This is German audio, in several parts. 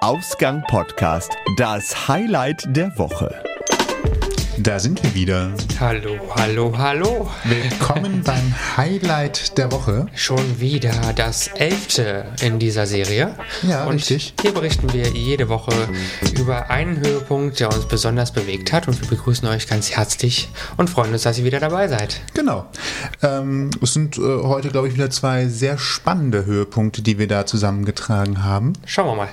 Ausgang Podcast, das Highlight der Woche. Da sind wir wieder. Hallo, hallo, hallo. Willkommen beim Highlight der Woche. Schon wieder das elfte in dieser Serie. Ja, und richtig. Hier berichten wir jede Woche über einen Höhepunkt, der uns besonders bewegt hat. Und wir begrüßen euch ganz herzlich und freuen uns, dass ihr wieder dabei seid. Genau. Ähm, es sind äh, heute, glaube ich, wieder zwei sehr spannende Höhepunkte, die wir da zusammengetragen haben. Schauen wir mal.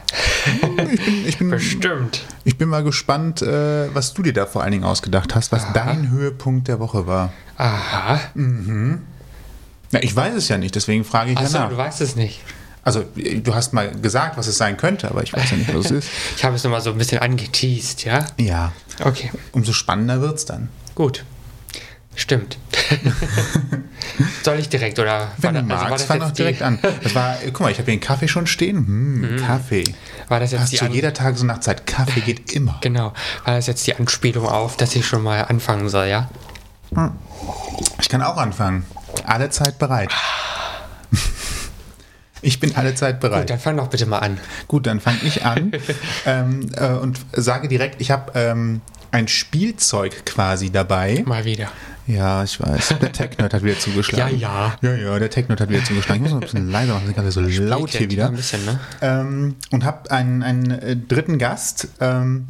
Ich bin, ich bin, Bestimmt. ich bin mal gespannt, äh, was du dir da vor allen Dingen ausgedacht hast, was dein Höhepunkt der Woche war. Aha. Na, ich weiß es ja nicht, deswegen frage ich Achso, ja du nach. weißt es nicht. Also, du hast mal gesagt, was es sein könnte, aber ich weiß ja nicht, was es ist. Ich habe es nochmal so ein bisschen angeteased, ja? Ja, Okay, umso spannender wird es dann. gut. Stimmt. Soll ich direkt oder Wenn war du also war magst, das fang doch direkt die, an. Das war, guck mal, ich habe hier einen Kaffee schon stehen. Hm, Kaffee. War das jetzt Hast die zu An- jeder Tages- und Nachtzeit. Kaffee geht immer. Genau. War das jetzt die Anspielung auf, dass ich schon mal anfangen soll, ja? Ich kann auch anfangen. Alle Zeit bereit. Ich bin alle Zeit Gut, bereit. dann fang doch bitte mal an. Gut, dann fange ich an ähm, äh, und sage direkt, ich habe ähm, ein Spielzeug quasi dabei. Mal wieder. Ja, ich weiß. Der Technerd hat wieder zugeschlagen. Ja, Ja, ja, der Technerd hat wieder zugeschlagen. Ich muss noch ein bisschen leiser machen, das ist gerade so laut hier wieder. Ein bisschen, ne? ähm, und habe einen, einen äh, dritten Gast. Ähm,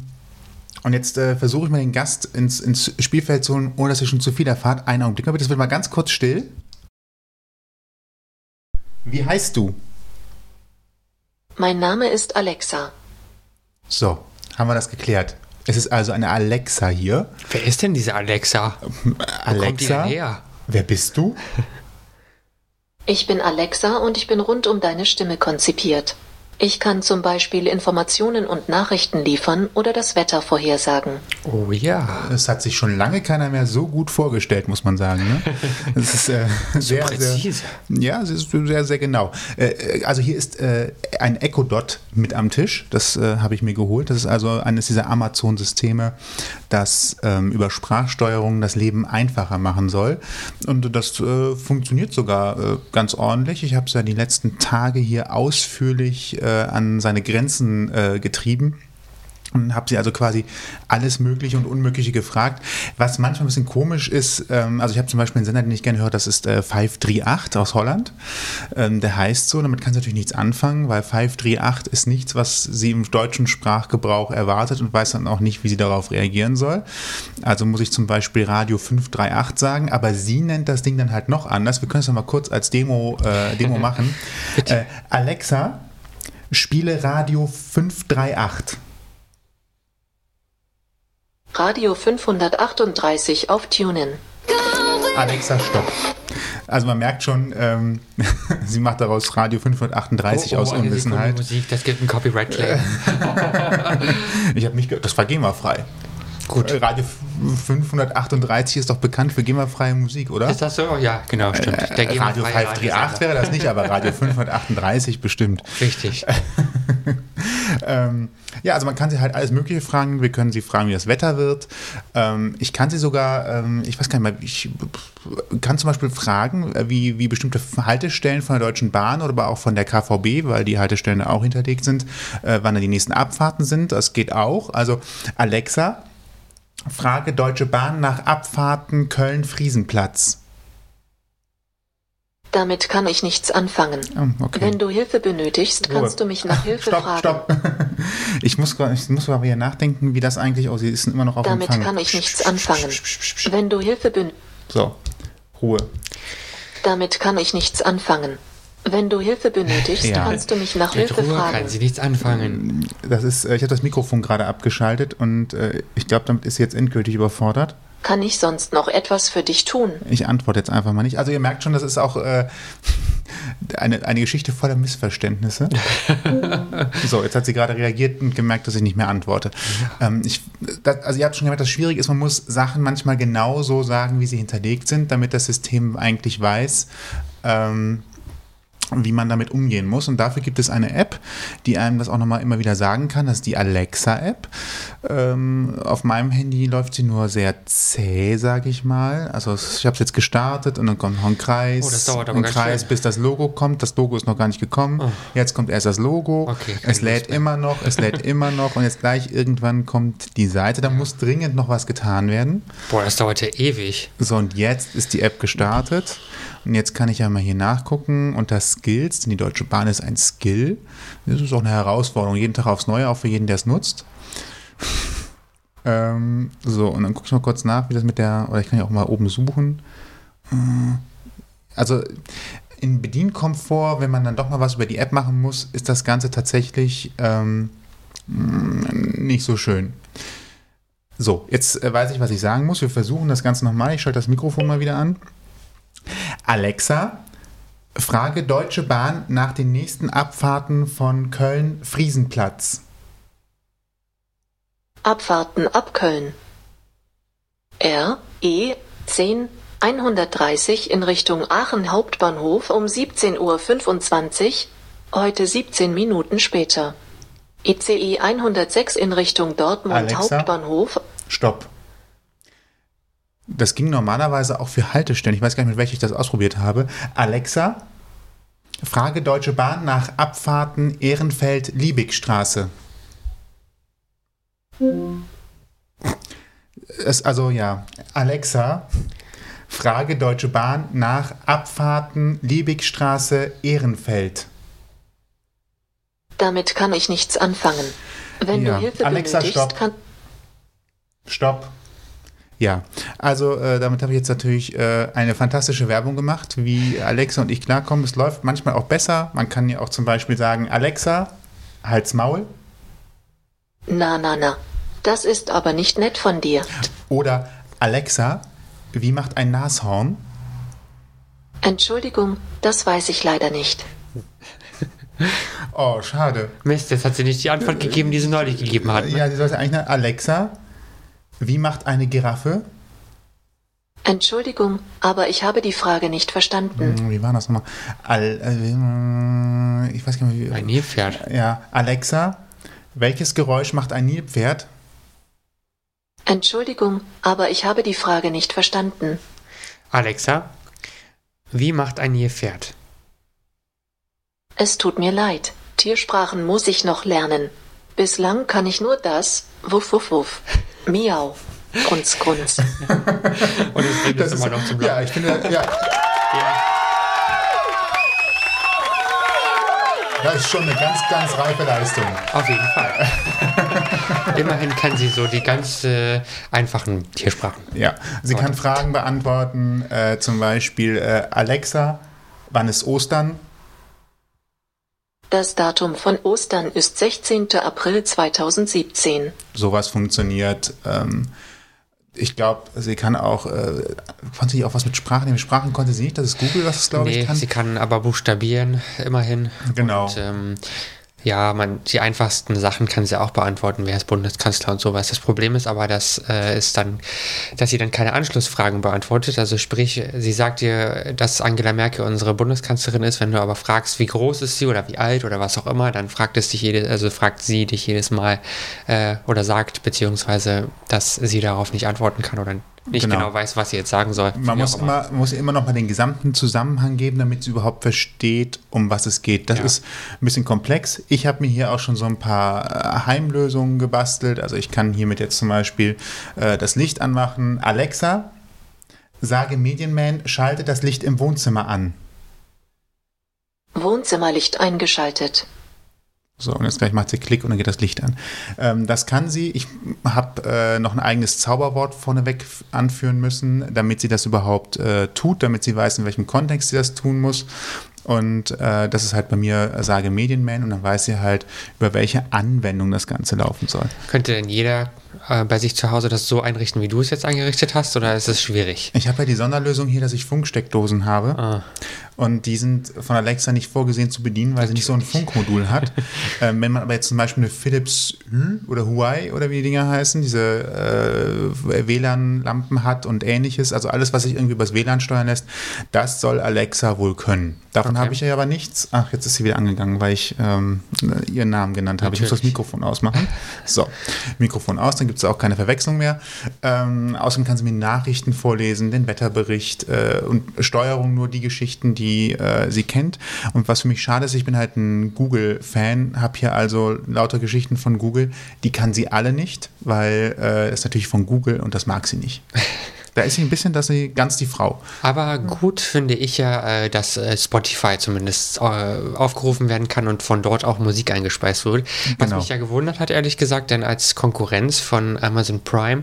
und jetzt äh, versuche ich mal den Gast ins, ins Spielfeld zu holen, ohne dass ihr schon zu viel erfahrt. Einen Augenblick, mal bitte, es wird mal ganz kurz still. Wie heißt du? Mein Name ist Alexa. So, haben wir das geklärt. Es ist also eine Alexa hier. Wer ist denn diese Alexa? Wo kommt die denn Alexa, her? wer bist du? Ich bin Alexa und ich bin rund um deine Stimme konzipiert. Ich kann zum Beispiel Informationen und Nachrichten liefern oder das Wetter vorhersagen. Oh ja. Es hat sich schon lange keiner mehr so gut vorgestellt, muss man sagen. Ne? Es ist äh, sehr, präzise. Sehr, ja, es ist sehr, sehr genau. Äh, also hier ist äh, ein Echo Dot mit am Tisch. Das äh, habe ich mir geholt. Das ist also eines dieser Amazon-Systeme, das ähm, über Sprachsteuerung das Leben einfacher machen soll. Und das äh, funktioniert sogar äh, ganz ordentlich. Ich habe es ja die letzten Tage hier ausführlich äh, an seine Grenzen äh, getrieben und habe sie also quasi alles Mögliche und Unmögliche gefragt. Was manchmal ein bisschen komisch ist, ähm, also ich habe zum Beispiel einen Sender, den ich gerne höre, das ist äh, 538 aus Holland. Ähm, der heißt so, damit kann sie natürlich nichts anfangen, weil 538 ist nichts, was sie im deutschen Sprachgebrauch erwartet und weiß dann auch nicht, wie sie darauf reagieren soll. Also muss ich zum Beispiel Radio 538 sagen, aber sie nennt das Ding dann halt noch anders. Wir können es noch mal kurz als Demo, äh, Demo machen. Äh, Alexa, spiele Radio 538. Radio 538 auf Tunen. Alexa, stopp. Also man merkt schon, ähm, sie macht daraus Radio 538 aus eine Sekunde Unwissenheit. Musik, das gibt einen Copyright-Claim. Ich habe nicht, ge- das war GEMA-frei. Gut. Äh, Radio 538 ist doch bekannt für GEMA-freie Musik, oder? Ist das so? Ja, genau, stimmt. Der Äh, Radio GEMA-freie 538 Radiosender. wäre das nicht, aber Radio 538 bestimmt. Richtig. Ähm, ja, also man kann sie halt alles Mögliche fragen. Wir können sie fragen, wie das Wetter wird. Ähm, ich kann sie sogar, ähm, ich weiß gar nicht mehr, ich kann zum Beispiel fragen, äh, wie, wie bestimmte Haltestellen von der Deutschen Bahn oder aber auch von der KVB, weil die Haltestellen auch hinterlegt sind, äh, wann da die nächsten Abfahrten sind. Das geht auch. Also Alexa, frage Deutsche Bahn nach Abfahrten Köln-Friesenplatz. Damit kann ich nichts anfangen. Oh, okay. Wenn du Hilfe benötigst, kannst du mich nach Hilfe stopp, fragen. stopp. Ich muss, ich muss aber hier nachdenken, wie das eigentlich aussieht. Sie ist immer noch auf Damit Empfang. kann ich nichts anfangen. Wenn du Hilfe ben So, Ruhe. Damit kann ich nichts anfangen. Wenn du Hilfe benötigst, Ja. kannst du mich nach Mit Hilfe Ruhe kann fragen. sie nichts anfangen. Das ist, äh, ich habe das Mikrofon gerade abgeschaltet und äh, ich glaube, damit ist sie jetzt endgültig überfordert. Kann ich sonst noch etwas für dich tun? Ich antworte jetzt einfach mal nicht. Also ihr merkt schon, das ist auch äh, eine, eine Geschichte voller Missverständnisse. so, jetzt hat sie gerade reagiert und gemerkt, dass ich nicht mehr antworte. Ähm, ich, das, also ihr habt schon gemerkt, das schwierig ist, man muss Sachen manchmal genau so sagen, wie sie hinterlegt sind, damit das System eigentlich weiß, ähm, wie man damit umgehen muss. Und dafür gibt es eine App, die einem das auch nochmal immer wieder sagen kann. Das ist die Alexa-App. Ähm, auf meinem Handy läuft sie nur sehr zäh, sage ich mal. Also ich habe es jetzt gestartet und dann kommt noch ein Kreis. Oh, das dauert aber ein Kreis, schön. bis das Logo kommt. Das Logo ist noch gar nicht gekommen. Oh. Jetzt kommt erst das Logo. Okay, es lädt immer noch, es lädt immer noch und jetzt gleich irgendwann kommt die Seite. Da muss dringend noch was getan werden. Boah, das dauert ja ewig. So, und jetzt ist die App gestartet. Und jetzt kann ich ja mal hier nachgucken unter Skills, denn die Deutsche Bahn ist ein Skill. Das ist auch eine Herausforderung, jeden Tag aufs Neue, auch für jeden, der es nutzt. ähm, so, und dann gucke ich mal kurz nach, wie das mit der, oder ich kann ja auch mal oben suchen. Äh, Also in Bedienkomfort, wenn man dann doch mal was über die App machen muss, ist das Ganze tatsächlich ähm, mh, nicht so schön. So, jetzt äh, weiß ich, was ich sagen muss. Wir versuchen das Ganze nochmal. Ich schalte das Mikrofon mal wieder an. Alexa, frage Deutsche Bahn nach den nächsten Abfahrten von Köln-Friesenplatz. Abfahrten ab Köln. R, E, 10, 130 in Richtung Aachen Hauptbahnhof um 17.25 Uhr, heute 17 Minuten später. ICE 106 in Richtung Dortmund Alexa? Hauptbahnhof Stopp. Das ging normalerweise auch für Haltestellen. Ich weiß gar nicht, mit welcher ich das ausprobiert habe. Alexa, frage Deutsche Bahn nach Abfahrten Ehrenfeld-Liebigstraße. Es, also ja, Alexa, frage Deutsche Bahn nach Abfahrten Liebigstraße Ehrenfeld. Damit kann ich nichts anfangen. Wenn Ja. du Hilfe Alexa, benötigst, stopp. kann Stopp. Ja, also äh, damit habe ich jetzt natürlich äh, eine fantastische Werbung gemacht, wie Alexa und ich klarkommen. Es läuft manchmal auch besser. Man kann ja auch zum Beispiel sagen, Alexa, halt's Maul. Na, na, na. Das ist aber nicht nett von dir. Oder Alexa, wie macht ein Nashorn? Entschuldigung, das weiß ich leider nicht. Oh, schade. Mist, jetzt hat sie nicht die Antwort gegeben, die sie neulich gegeben hat. Ne? Ja, sie sollte eigentlich eine Alexa, wie macht eine Giraffe? Entschuldigung, aber ich habe die Frage nicht verstanden. Hm, Wie war das nochmal? Al, äh, ich weiß gar nicht, wie. Ein Nilpferd. Ja, Alexa, welches Geräusch macht ein Nilpferd? Entschuldigung, aber ich habe die Frage nicht verstanden. Alexa, wie macht ein Nilpferd? Es tut mir leid. Tiersprachen muss ich noch lernen. Bislang kann ich nur das. Wuff, wuff, wuff. Miau. Grunz, grunz. Und es bringt uns immer noch zum ja, Lachen. ich finde, ja, Ja. das ist schon eine ganz, ganz reife Leistung. Auf jeden Fall. Immerhin kann sie so die ganz äh, einfachen Tiersprachen. Ja, sie kann. Fragen beantworten, äh, zum Beispiel äh, Alexa, wann ist Ostern? Das Datum von Ostern ist 16. April 2017. Sowas funktioniert. Ähm, ich glaube, sie kann auch, äh, konnte sie auch was mit Sprachen? Mit Sprachen konnte sie nicht, das ist Google, was es glaube Nee, ich kann. sie kann aber buchstabieren, immerhin. Genau. Und, ähm, ja, man, die einfachsten Sachen kann sie auch beantworten, wer ist Bundeskanzler und sowas. Das Problem ist aber, dass, äh, ist dann, dass sie dann keine Anschlussfragen beantwortet. Also sprich, sie sagt dir, dass Angela Merkel unsere Bundeskanzlerin ist. Wenn du aber fragst, wie groß ist sie oder wie alt oder was auch immer, dann fragt es dich jede, also fragt sie dich jedes Mal äh, oder sagt beziehungsweise, dass sie darauf nicht antworten kann oder nicht Genau. genau, weiß, was sie jetzt sagen soll. Man muss immer, muss immer noch mal den gesamten Zusammenhang geben, damit sie überhaupt versteht, um was es geht. Das Ja. ist ein bisschen komplex. Ich habe mir hier auch schon so ein paar äh, Heimlösungen gebastelt. Also ich kann hiermit jetzt zum Beispiel äh, das Licht anmachen. Alexa, sage Medienman, schalte das Licht im Wohnzimmer an. Wohnzimmerlicht eingeschaltet. So, und jetzt gleich macht sie Klick und dann geht das Licht an. Ähm, das kann sie. Ich habe äh, noch ein eigenes Zauberwort vorneweg anführen müssen, damit sie das überhaupt äh, tut, damit sie weiß, in welchem Kontext sie das tun muss. Und äh, das ist halt bei mir äh, Sage Medienman und dann weiß sie halt, über welche Anwendung das Ganze laufen soll. Könnte denn jeder äh, bei sich zu Hause das so einrichten, wie du es jetzt eingerichtet hast, oder ist es schwierig? Ich habe ja die Sonderlösung hier, dass ich Funksteckdosen habe. Ah. Und die sind von Alexa nicht vorgesehen zu bedienen, weil sie nicht so ein Funkmodul hat. ähm, wenn man aber jetzt zum Beispiel eine Philips Hue oder Huawei oder wie die Dinger heißen, diese äh, WLAN-Lampen hat und ähnliches, also alles, was sich irgendwie übers WLAN steuern lässt, das soll Alexa wohl können. Davon Okay. habe ich ja aber nichts. Ach, jetzt ist sie wieder angegangen, weil ich ähm, ihren Namen genannt habe. Ich muss das. Mikrofon ausmachen. So, Mikrofon aus, dann gibt es auch keine Verwechslung mehr. Ähm, außerdem kann sie mir Nachrichten vorlesen, den Wetterbericht äh, und Steuerung nur die Geschichten, die äh, sie kennt. Und was für mich schade ist, ich bin halt ein Google-Fan, habe hier also lauter Geschichten von Google, die kann sie alle nicht, weil äh, natürlich von Google und das mag sie nicht. Da ist sie ein bisschen, dass sie ganz die Frau. Aber gut finde ich ja, äh, dass äh, Spotify zumindest äh, aufgerufen werden kann und von dort auch Musik eingespeist wird. Was Genau. mich ja gewundert hat, ehrlich gesagt, denn als Konkurrenz von Amazon Prime,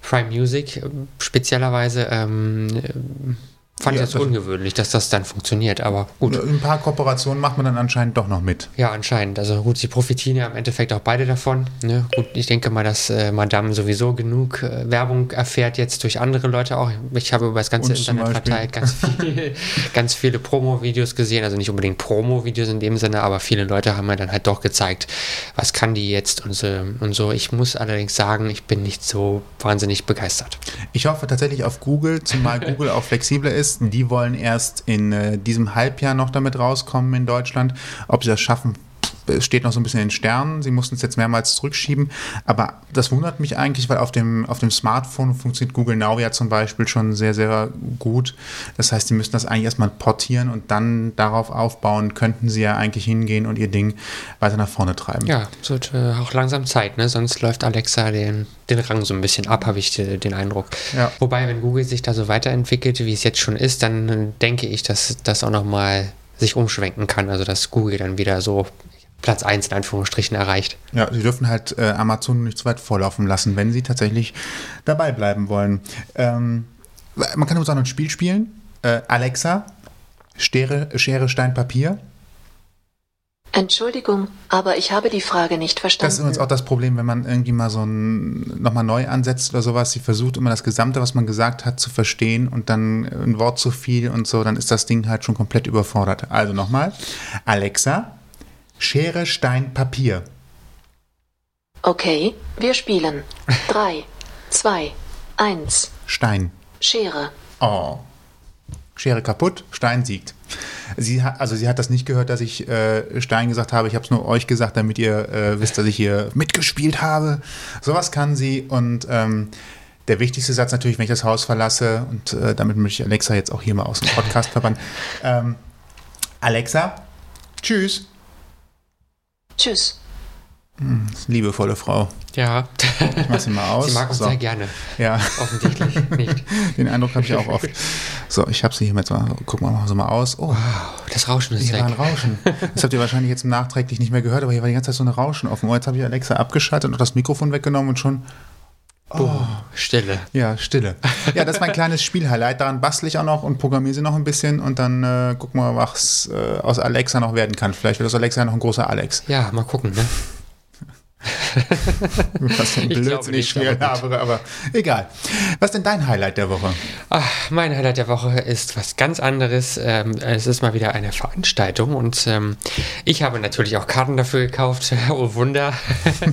Prime Music speziellerweise, ähm, fand Ja, ich das das- ungewöhnlich, dass das dann funktioniert. Aber gut. Ein paar Kooperationen macht man dann anscheinend doch noch mit. Ja, anscheinend. Also gut, sie profitieren ja im Endeffekt auch beide davon. Ne? Gut, ich denke mal, dass äh, Madame sowieso genug äh, Werbung erfährt jetzt durch andere Leute auch. Ich habe über das ganze Uns Internet verteilt ganz, viel, ganz viele Promo-Videos gesehen. Also nicht unbedingt Promo-Videos in dem Sinne, aber viele Leute haben mir dann halt doch gezeigt, was kann die jetzt und so. Und so. Ich muss allerdings sagen, ich bin nicht so wahnsinnig begeistert. Ich hoffe tatsächlich auf Google, zumal Google auch flexibler ist. Die wollen erst in äh, diesem Halbjahr noch damit rauskommen in Deutschland. Ob sie das schaffen, steht noch so ein bisschen in den Sternen. Sie mussten es jetzt mehrmals zurückschieben. Aber das wundert mich eigentlich, weil auf dem, auf dem Smartphone funktioniert Google Now ja zum Beispiel schon sehr, sehr gut. Das heißt, sie müssen das eigentlich erstmal portieren und dann darauf aufbauen, könnten sie ja eigentlich hingehen und ihr Ding weiter nach vorne treiben. Ja, es wird äh, auch langsam Zeit, ne? Sonst läuft Alexa den, den Rang so ein bisschen ab, habe ich äh, den Eindruck. Ja. Wobei, wenn Google sich da so weiterentwickelt, wie es jetzt schon ist, dann äh, denke ich, dass das auch nochmal sich umschwenken kann. Also dass Google dann wieder so Platz 1 in Anführungsstrichen erreicht. Ja, sie dürfen halt äh, Amazon nicht zu weit vorlaufen lassen, wenn sie tatsächlich dabei bleiben wollen. Ähm, man kann übrigens auch noch ein Spiel spielen. Äh, Alexa, Schere, Schere, Stein, Papier. Entschuldigung, aber ich habe die Frage nicht Das ist verstanden. übrigens auch das Problem, wenn man irgendwie mal so ein nochmal neu ansetzt oder sowas. Sie versucht immer das Gesamte, was man gesagt hat, zu verstehen und dann ein Wort zu viel und so, dann ist das Ding halt schon komplett überfordert. Also nochmal. Alexa, Schere, Stein, Papier. Okay, wir spielen. 3, 2, 1. Stein. Schere. Oh. Schere kaputt, Stein siegt. Sie hat, also sie hat das nicht gehört, dass ich äh, Stein gesagt habe. Ich habe es nur euch gesagt, damit ihr äh, wisst, dass ich hier mitgespielt habe. Sowas kann sie und ähm, der wichtigste Satz natürlich, wenn ich das Haus verlasse und äh, damit möchte ich Alexa jetzt auch hier mal aus dem Podcast verbannen. Ähm, Alexa, tschüss. Tschüss. Liebevolle Frau. Ja, Ich mach sie mal aus. sie mag uns So. sehr gerne. Ja. Offensichtlich nicht. Den Eindruck habe ich auch oft. So, ich habe sie hier mit so, gucken wir mal so mal aus. Oh, Das Rauschen ist Hier war ein weg. Rauschen. Das habt ihr wahrscheinlich jetzt nachträglich nicht mehr gehört, aber hier war die ganze Zeit so ein Rauschen offen. Oh, jetzt habe ich Alexa abgeschaltet und das Mikrofon weggenommen und schon, Boom, Stille. ja, Stille. Ja, das ist mein kleines Spielhighlight. Daran bastle ich auch noch und programmiere sie noch ein bisschen und dann äh, gucken wir mal, was äh, aus Alexa noch werden kann. Vielleicht wird aus Alexa ja noch ein großer Alex. Ja, mal gucken, ne? Was für ein Ich Blödsinn ich schwer labere, aber egal. Was ist denn dein Highlight der Woche? Ach, mein Highlight der Woche ist was ganz anderes. Ähm, es ist mal wieder eine Veranstaltung und ähm, ich habe natürlich auch Karten dafür gekauft. oh Wunder.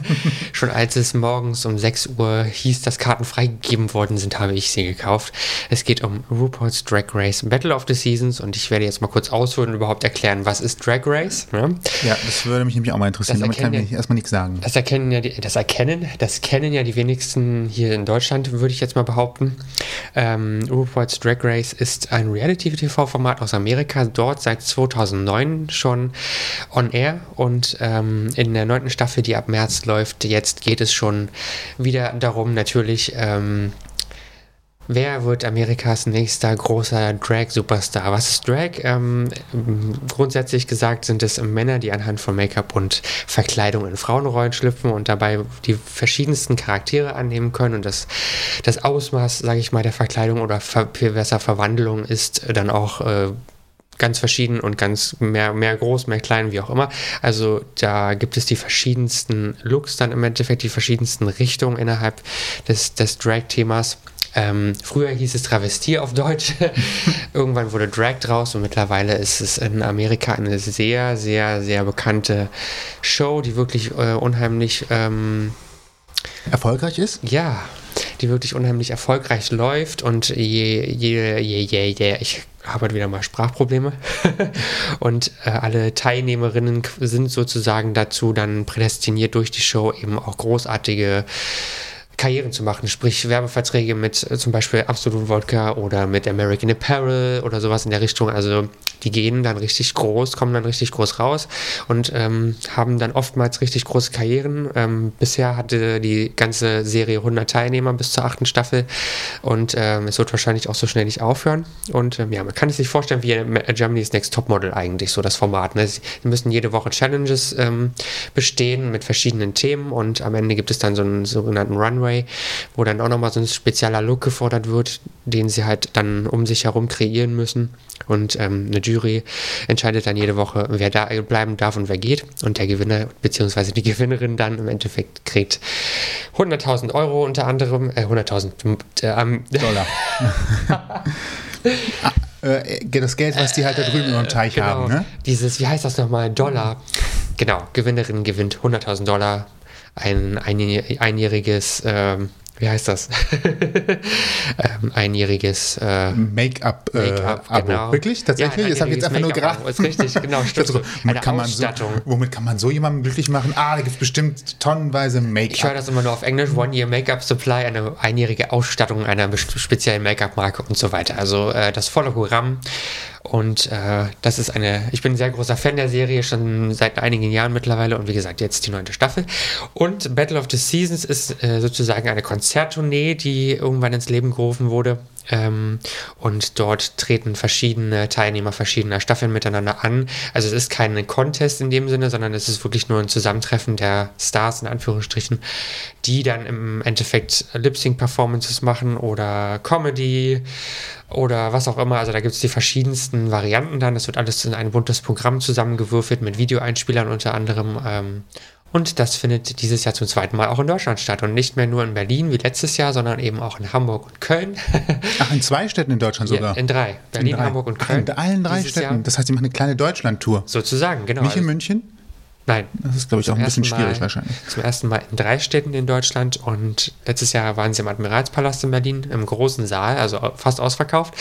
Schon als es morgens um 6 Uhr hieß, dass Karten freigegeben worden sind, habe ich sie gekauft. Es geht um RuPaul's Drag Race Battle of the Seasons und ich werde jetzt mal kurz ausholen und überhaupt erklären, was ist Drag Race. Ne? Ja, das würde mich nämlich auch mal interessieren. Das Damit kann ich erstmal nichts sagen. Das erkennen ja die, das erkennen, das kennen ja die wenigsten hier in Deutschland, würde ich jetzt mal behaupten. Ähm, RuPaul's Drag Race ist ein Reality-TV-Format aus Amerika, dort seit 2009 schon on air und ähm, in der neunten Staffel, die ab März läuft, jetzt geht es schon wieder darum, natürlich. Ähm, Wer wird Amerikas nächster großer Drag-Superstar? Was ist Drag? Ähm, grundsätzlich gesagt sind es Männer, die anhand von Make-up und Verkleidung in Frauenrollen schlüpfen und dabei die verschiedensten Charaktere annehmen können. Und das, das Ausmaß, sage ich mal, der Verkleidung oder ver besser Verwandlung ist dann auch äh, ganz verschieden und ganz mehr, mehr groß, mehr klein, wie auch immer. Also da gibt es die verschiedensten Looks dann im Endeffekt, die verschiedensten Richtungen innerhalb des, des Drag-Themas. Ähm, früher hieß es Travestie auf Deutsch. Irgendwann wurde Drag draus und mittlerweile ist es in Amerika eine sehr, sehr, sehr bekannte Show, die wirklich äh, unheimlich ähm, erfolgreich ist? Ja, die wirklich unheimlich erfolgreich läuft und je, je, je, je, je, ich habe wieder mal Sprachprobleme und äh, alle Teilnehmerinnen sind sozusagen dazu dann prädestiniert durch die Show eben auch großartige Karrieren zu machen, sprich Werbeverträge mit äh, zum Beispiel Absolut Vodka oder mit American Apparel oder sowas in der Richtung. Also die gehen dann richtig groß, kommen dann richtig groß raus und ähm, haben dann oftmals richtig große Karrieren. Ähm, bisher hatte die ganze Serie 100 Teilnehmer bis zur achten Staffel und ähm, es wird wahrscheinlich auch so schnell nicht aufhören. Und ähm, ja, man kann es sich vorstellen wie Germany's Next Topmodel eigentlich, so das Format. Ne? Sie müssen jede Woche Challenges ähm, bestehen mit verschiedenen Themen und am Ende gibt es dann so einen sogenannten Runway wo dann auch nochmal so ein spezieller Look gefordert wird, den sie halt dann um sich herum kreieren müssen. Und ähm, eine Jury entscheidet dann jede Woche, wer da bleiben darf und wer geht. Und der Gewinner bzw. die Gewinnerin dann im Endeffekt kriegt 100.000 Euro unter anderem, äh, 100.000 äh, Dollar. ah, äh, das Geld, was die halt da drüben im Teich genau, haben, ne? Dieses, wie heißt das nochmal? Dollar. Genau, Gewinnerin gewinnt 100.000 Dollar ein, einjähriges, ähm, wie heißt das? ähm, einjähriges äh, Make-up. Make äh, genau. Wirklich? Tatsächlich? Ja, das habe ich jetzt einfach nur geraten. Ist richtig, genau. Stimmt. so, eine kann Ausstattung. So, womit kann man so jemanden glücklich machen? Ah, da gibt es bestimmt tonnenweise Make-up. Ich höre das immer nur auf Englisch. One Year Make-up Supply, eine einjährige Ausstattung einer speziellen Make-up-Marke und so weiter. Also äh, das volle Programm. Und äh, das ist eine, ich bin ein sehr großer Fan der Serie, schon seit einigen Jahren mittlerweile und wie gesagt, jetzt die neunte Staffel. Und Battle of the Seasons ist äh, sozusagen eine Konzerttournee, die irgendwann ins Leben gerufen wurde. Ähm, und dort treten verschiedene Teilnehmer verschiedener Staffeln miteinander an. Also es ist kein Contest in dem Sinne, sondern es ist wirklich nur ein Zusammentreffen der Stars in Anführungsstrichen, die dann im Endeffekt Lip-Sync-Performances machen oder Comedy oder was auch immer. Also da gibt es die verschiedensten Varianten dann. Das wird alles in ein buntes Programm zusammengewürfelt mit Videoeinspielern unter anderem. Ähm, und das findet dieses Jahr zum zweiten Mal auch in Deutschland statt. Und nicht mehr nur in Berlin wie letztes Jahr, sondern eben auch in Hamburg und Köln. Ach, in zwei Städten in Deutschland sogar? Ja, in drei. Berlin, in drei. Hamburg und Köln. Ach, in allen drei Städten. Jahr. Das heißt, sie machen eine kleine Deutschland-Tour. Sozusagen, genau. Nicht in also München? Nein. Das ist, glaube ich, auch ein bisschen schwierig Mal, wahrscheinlich. Zum ersten Mal in drei Städten in Deutschland und letztes Jahr waren sie im Admiralspalast in Berlin, im großen Saal, also fast ausverkauft.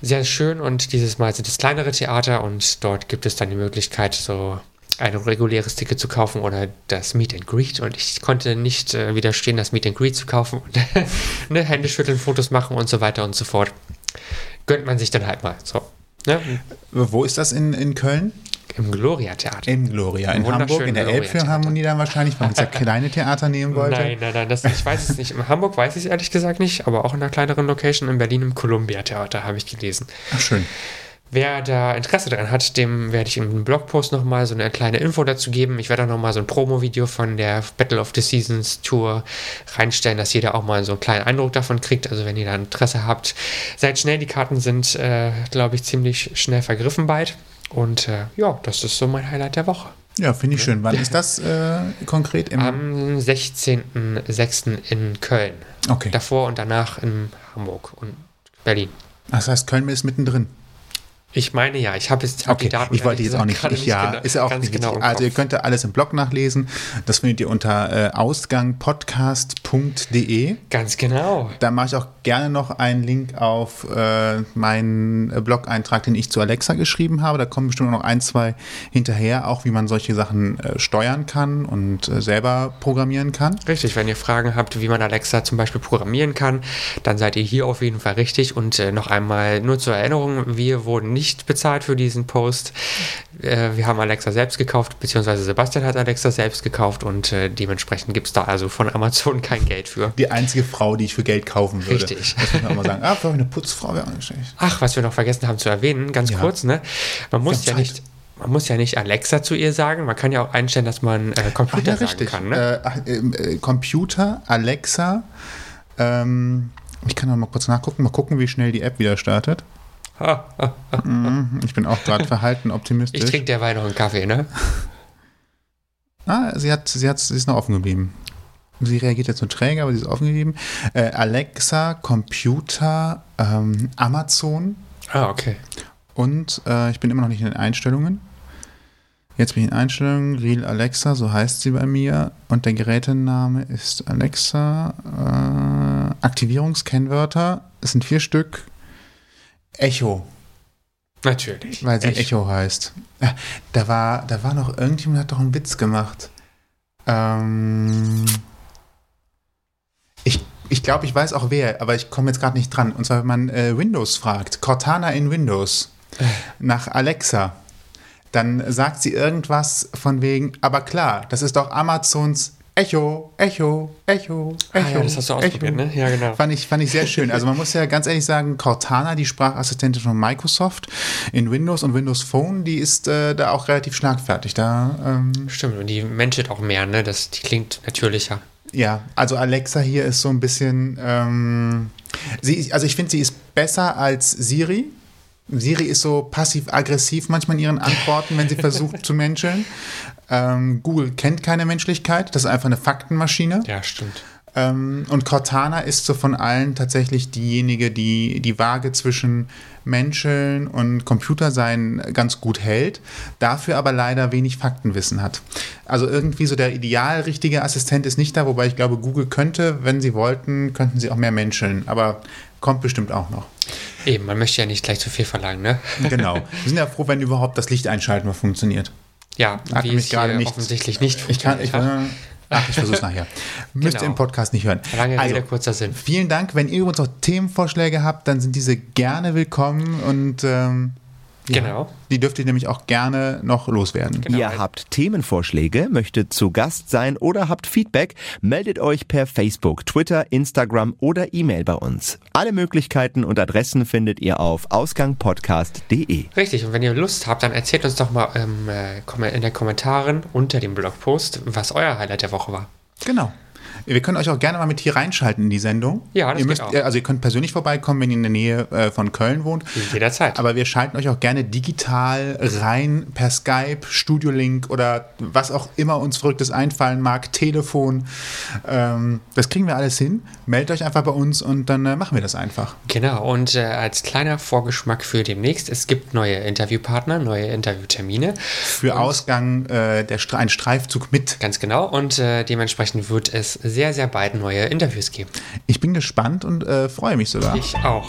Sehr schön und dieses Mal sind es kleinere Theater und dort gibt es dann die Möglichkeit, so ein reguläres Ticket zu kaufen oder das Meet and Greet und ich konnte nicht äh, widerstehen, das Meet and Greet zu kaufen und ne, Hände schütteln, Fotos machen und so weiter und so fort. Gönnt man sich dann halt mal. So. Ne? Wo ist das in, in Köln? Im Gloria-Theater. Im Gloria. In Hamburg, in der Elbphilharmonie dann wahrscheinlich, weil man das ja kleine Theater nehmen wollte. Nein, nein, nein, das, ich weiß es nicht. In Hamburg weiß ich es ehrlich gesagt nicht, aber auch in einer kleineren Location in Berlin im Columbia-Theater habe ich gelesen. Ach, schön. Wer da Interesse daran hat, dem werde ich im Blogpost nochmal so eine kleine Info dazu geben. Ich werde auch nochmal so ein Promo-Video von der Battle of the Seasons Tour reinstellen, dass jeder auch mal so einen kleinen Eindruck davon kriegt. Also wenn ihr da Interesse habt, seid schnell. Die Karten sind, äh, glaube ich, ziemlich schnell vergriffen bald. Und äh, ja, das ist so mein Highlight der Woche. Ja, finde ich schön. Wann ist das äh, konkret? Im Am 16.06. in Köln. Okay. Davor und danach in Hamburg und Berlin. Das heißt, Köln ist mittendrin. Ich meine ja, ich habe jetzt hab okay. die Daten. Ich wollte jetzt auch nicht. Ich, ja, genau, ist ja auch nicht genau Also ihr könnt alles im Blog nachlesen. Das findet ihr unter äh, ausgangpodcast.de. Ganz genau. Da mache ich auch gerne noch einen Link auf äh, meinen äh, Blog-Eintrag, den ich zu Alexa geschrieben habe. Da kommen bestimmt noch ein, zwei hinterher, auch wie man solche Sachen äh, steuern kann und äh, selber programmieren kann. Richtig, wenn ihr Fragen habt, wie man Alexa zum Beispiel programmieren kann, dann seid ihr hier auf jeden Fall richtig. Und äh, noch einmal nur zur Erinnerung, wir wurden nicht bezahlt für diesen Post. Äh, wir haben Alexa selbst gekauft, beziehungsweise Sebastian hat Alexa selbst gekauft und äh, dementsprechend gibt es da also von Amazon kein Geld für. Die einzige Frau, die ich für Geld kaufen würde. Richtig. Das muss man auch mal sagen. Ah, für eine Putzfrau wäre auch nicht schlecht. Ach, was wir noch vergessen haben zu erwähnen, ganz ja. kurz, ne? Man muss ja Zeit. nicht man muss ja nicht Alexa zu ihr sagen, man kann ja auch einstellen, dass man äh, Computer Ach, ja, sagen kann. Ne? Äh, äh, Computer, Alexa, ähm, ich kann noch mal kurz nachgucken, mal gucken, wie schnell die App wieder startet. Mhm, ich bin auch gerade verhalten optimistisch. Ich trinke derweil noch einen Kaffee, ne? Ah, sie, hat, sie, hat, sie ist noch offen geblieben. Sie reagiert jetzt nur träge, aber sie ist offen geblieben. Äh, Alexa, Computer, ähm, Amazon Ah, okay. und äh, ich bin immer noch nicht in den Einstellungen. Jetzt bin ich in Einstellungen, Real Alexa, so heißt sie bei mir. Und der Gerätename ist Alexa. Äh, Aktivierungskennwörter, es sind vier Stück. Echo, Natürlich. weil sie Echt. Echo heißt. Da, war, da war noch irgendjemand, hat doch einen Witz gemacht. Ähm, ich ich glaube, ich weiß auch wer, aber ich komme jetzt gerade nicht dran. Und zwar, wenn man äh, Windows fragt, Cortana in Windows, nach Alexa, dann sagt sie irgendwas von wegen, aber klar, das ist doch Amazons Echo, Echo, Echo, Echo. Ah, ja, das hast du ausprobiert, Echo. ne? Ja, genau. Fand ich, fand ich sehr schön. Also man muss ja ganz ehrlich sagen, Cortana, die Sprachassistentin von Microsoft in Windows und Windows Phone, die ist äh, da auch relativ schlagfertig. Da, ähm, Stimmt, und die menschelt auch mehr, ne? Das, die klingt natürlicher. ja, also Alexa hier ist so ein bisschen, ähm, sie, also ich finde, sie ist besser als Siri. Siri ist so passiv-aggressiv manchmal in ihren Antworten, wenn sie versucht zu menscheln. Ähm, Google kennt keine Menschlichkeit, das ist einfach eine Faktenmaschine. Ja, stimmt. Ähm, und Cortana ist so von allen tatsächlich diejenige, die die Waage zwischen Menscheln und Computersein ganz gut hält, dafür aber leider wenig Faktenwissen hat. Also irgendwie so der ideal richtige Assistent ist nicht da, wobei ich glaube, Google könnte, wenn sie wollten, könnten sie auch mehr menscheln, aber kommt bestimmt auch noch. Eben, man möchte ja nicht gleich zu viel verlangen, ne? Genau. Wir sind ja froh, wenn überhaupt das Licht einschalten mal funktioniert. Ja, Hat wie mich gerade nicht- offensichtlich nicht Ich kann, ich, funktioniert ach, ich versuch's nachher. Müsst ihr Genau. im Podcast nicht hören. Lange Also, Rede, kurzer Sinn. Vielen Dank. Wenn ihr uns noch Themenvorschläge habt, dann sind diese gerne willkommen und ähm, ja, Genau. die dürft ihr nämlich auch gerne noch loswerden. Genau. Ihr habt Themenvorschläge, möchtet zu Gast sein oder habt Feedback, meldet euch per Facebook, Twitter, Instagram oder E-Mail bei uns. Alle Möglichkeiten und Adressen findet ihr auf ausgangpodcast.de. Richtig, und wenn ihr Lust habt, dann erzählt uns doch mal ähm, äh, in den Kommentaren unter dem Blogpost, was euer Highlight der Woche war. Genau. Wir können euch auch gerne mal mit hier reinschalten in die Sendung. Ja, das ihr müsst, auch. Also ihr könnt persönlich vorbeikommen, wenn ihr in der Nähe äh, von Köln wohnt. Jederzeit. Aber wir schalten euch auch gerne digital rein per Skype, Studiolink oder was auch immer uns Verrücktes einfallen mag, Telefon. Ähm, das kriegen wir alles hin. Meldet euch einfach bei uns und dann äh, machen wir das einfach. Genau, und äh, als kleiner Vorgeschmack für demnächst, es gibt neue Interviewpartner, neue Interviewtermine. Für Ausgang äh, der ein Streifzug mit. Ganz genau, und äh, dementsprechend wird es sehr, sehr bald neue Interviews geben. Ich bin gespannt und äh, freue mich sogar. Ich auch.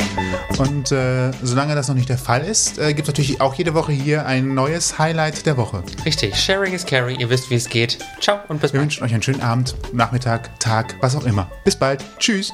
Und äh, solange das noch nicht der Fall ist, äh, gibt es natürlich auch jede Woche hier ein neues Highlight der Woche. Richtig, Sharing is Caring, ihr wisst, wie es geht. Ciao und bis Wir bald. wünschen euch einen schönen Abend, Nachmittag, Tag, was auch immer. Bis bald. Tschüss.